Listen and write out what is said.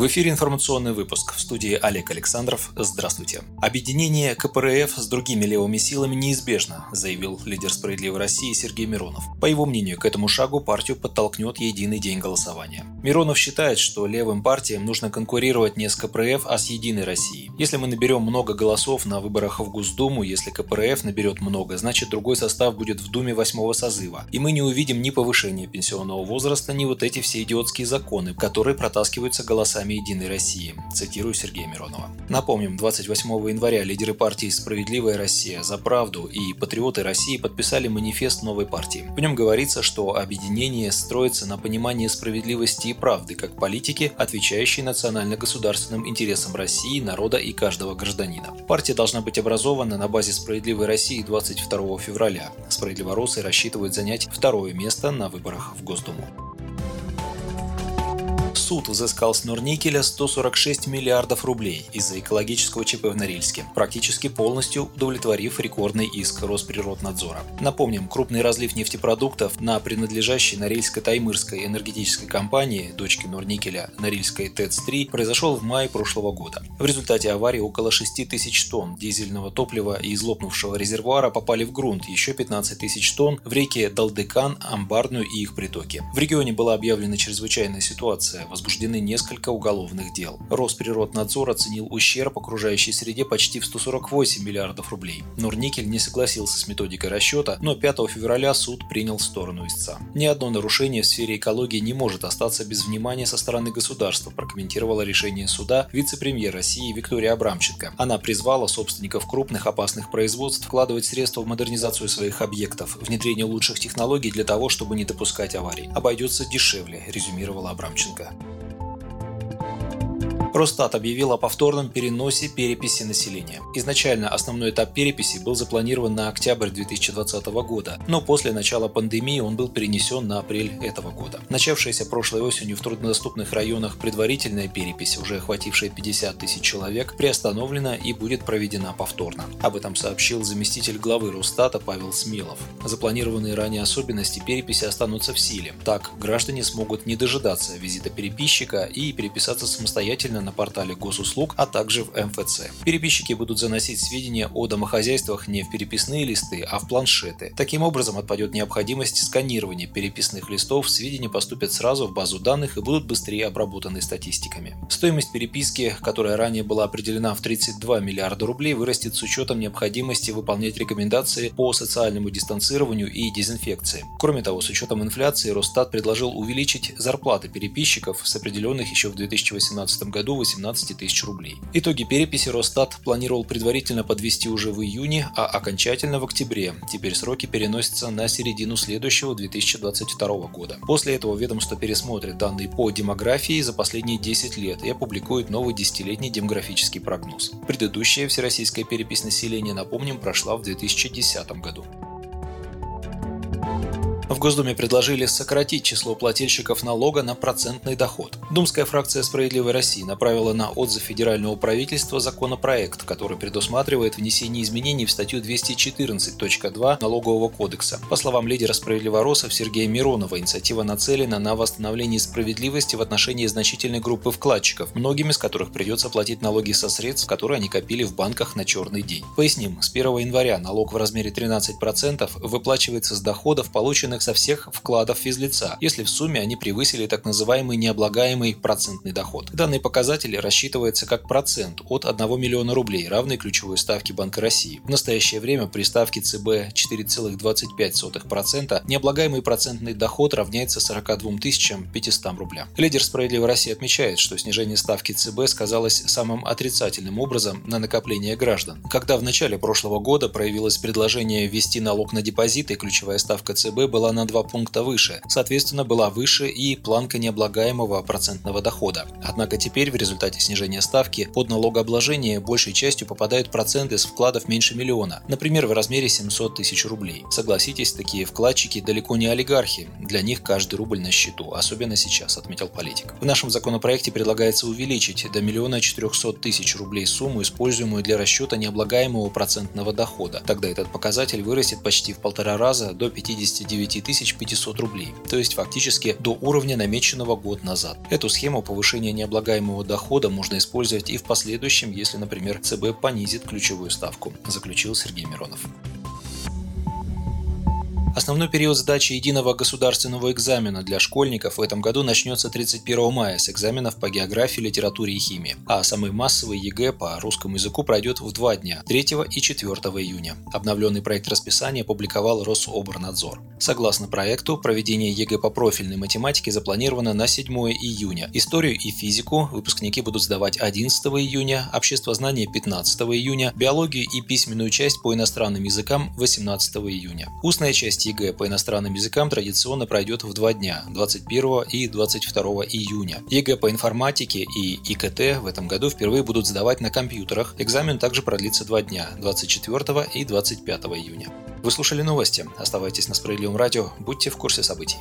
В эфире информационный выпуск. В студии Олег Александров. Здравствуйте. Объединение КПРФ с другими левыми силами неизбежно, заявил лидер «Справедливой России» Сергей Миронов. По его мнению, к этому шагу партию подтолкнет единый день голосования. Миронов считает, что левым партиям нужно конкурировать не с КПРФ, а с Единой Россией. Если мы наберем много голосов на выборах в Госдуму, если КПРФ наберет много, значит другой состав будет в Думе восьмого созыва. И мы не увидим ни повышения пенсионного возраста, ни вот эти все идиотские законы, которые протаскиваются голосами программе «Единой России», цитирую Сергея Миронова. Напомним, 28 января лидеры партии «Справедливая Россия», «За правду» и «Патриоты России» подписали манифест новой партии. В нем говорится, что объединение строится на понимании справедливости и правды как политики, отвечающей национально-государственным интересам России, народа и каждого гражданина. Партия должна быть образована на базе «Справедливой России» 22 февраля. Справедливоросы рассчитывают занять второе место на выборах в Госдуму. Суд взыскал с Норникеля 146 миллиардов рублей из-за экологического ЧП в Норильске, практически полностью удовлетворив рекордный иск Росприроднадзора. Напомним, крупный разлив нефтепродуктов на принадлежащей Норильско-Таймырской энергетической компании, дочки Норникеля, Норильской ТЭЦ-3, произошел в мае прошлого года. В результате аварии около 6 тысяч тонн дизельного топлива из лопнувшего резервуара попали в грунт, еще 15 тысяч тонн в реке Далдыкан, Амбарную и их притоки. В регионе была объявлена чрезвычайная ситуация, возбуждены несколько уголовных дел. Росприроднадзор оценил ущерб окружающей среде почти в 148 миллиардов рублей. Норникель не согласился с методикой расчета, но 5 февраля суд принял сторону истца. Ни одно нарушение в сфере экологии не может остаться без внимания со стороны государства, прокомментировала решение суда вице-премьер России Виктория Абрамченко. Она призвала собственников крупных опасных производств вкладывать средства в модернизацию своих объектов, внедрение лучших технологий для того, чтобы не допускать аварий. Обойдется дешевле, резюмировала Абрамченко. Росстат объявил о повторном переносе переписи населения. Изначально основной этап переписи был запланирован на октябрь 2020 года, но после начала пандемии он был перенесен на апрель этого года. Начавшаяся прошлой осенью в труднодоступных районах предварительная перепись, уже охватившая 50 тысяч человек, приостановлена и будет проведена повторно. Об этом сообщил заместитель главы Росстата Павел Смелов. Запланированные ранее особенности переписи останутся в силе. Так, граждане смогут не дожидаться визита переписчика и переписаться самостоятельно на портале госуслуг, а также в МФЦ. Переписчики будут заносить сведения о домохозяйствах не в переписные листы, а в планшеты. Таким образом отпадет необходимость сканирования переписных листов, сведения поступят сразу в базу данных и будут быстрее обработаны статистиками. Стоимость переписки, которая ранее была определена в 32 миллиарда рублей, вырастет с учетом необходимости выполнять рекомендации по социальному дистанцированию и дезинфекции. Кроме того, с учетом инфляции Росстат предложил увеличить зарплаты переписчиков с определенных еще в 2018 году году 18 тысяч рублей. Итоги переписи Росстат планировал предварительно подвести уже в июне, а окончательно в октябре. Теперь сроки переносятся на середину следующего 2022 года. После этого ведомство пересмотрит данные по демографии за последние 10 лет и опубликует новый десятилетний демографический прогноз. Предыдущая всероссийская перепись населения, напомним, прошла в 2010 году. В Госдуме предложили сократить число плательщиков налога на процентный доход. Думская фракция «Справедливой России» направила на отзыв федерального правительства законопроект, который предусматривает внесение изменений в статью 214.2 Налогового кодекса. По словам лидера «Справедливоросов» Сергея Миронова, инициатива нацелена на восстановление справедливости в отношении значительной группы вкладчиков, многим из которых придется платить налоги со средств, которые они копили в банках на черный день. Поясним, с 1 января налог в размере 13% выплачивается с доходов, полученных со всех вкладов физлица, если в сумме они превысили так называемый необлагаемый процентный доход. Данный показатель рассчитывается как процент от 1 миллиона рублей, равный ключевой ставке Банка России. В настоящее время при ставке ЦБ 4,25% необлагаемый процентный доход равняется 42 500 рублям. Лидер «Справедливой России» отмечает, что снижение ставки ЦБ сказалось самым отрицательным образом на накопление граждан. Когда в начале прошлого года проявилось предложение ввести налог на депозиты, ключевая ставка ЦБ была на 2 пункта выше. Соответственно, была выше и планка необлагаемого процентного дохода. Однако теперь в результате снижения ставки под налогообложение большей частью попадают проценты с вкладов меньше миллиона, например, в размере 700 тысяч рублей. Согласитесь, такие вкладчики далеко не олигархи, для них каждый рубль на счету, особенно сейчас, отметил политик. В нашем законопроекте предлагается увеличить до миллиона 400 тысяч рублей сумму, используемую для расчета необлагаемого процентного дохода. Тогда этот показатель вырастет почти в полтора раза до 59 9500 рублей, то есть фактически до уровня намеченного год назад. Эту схему повышения необлагаемого дохода можно использовать и в последующем, если, например, ЦБ понизит ключевую ставку, заключил Сергей Миронов. Основной период сдачи единого государственного экзамена для школьников в этом году начнется 31 мая с экзаменов по географии, литературе и химии, а самый массовый ЕГЭ по русскому языку пройдет в два дня – 3 и 4 июня. Обновленный проект расписания опубликовал Рособорнадзор. Согласно проекту, проведение ЕГЭ по профильной математике запланировано на 7 июня. Историю и физику выпускники будут сдавать 11 июня, обществознание 15 июня, биологию и письменную часть по иностранным языкам 18 июня. Устная часть ЕГЭ по иностранным языкам традиционно пройдет в два дня – 21 и 22 июня. ЕГЭ по информатике и ИКТ в этом году впервые будут сдавать на компьютерах. Экзамен также продлится два дня – 24 и 25 июня. Вы слушали новости. Оставайтесь на Справедливом радио. Будьте в курсе событий.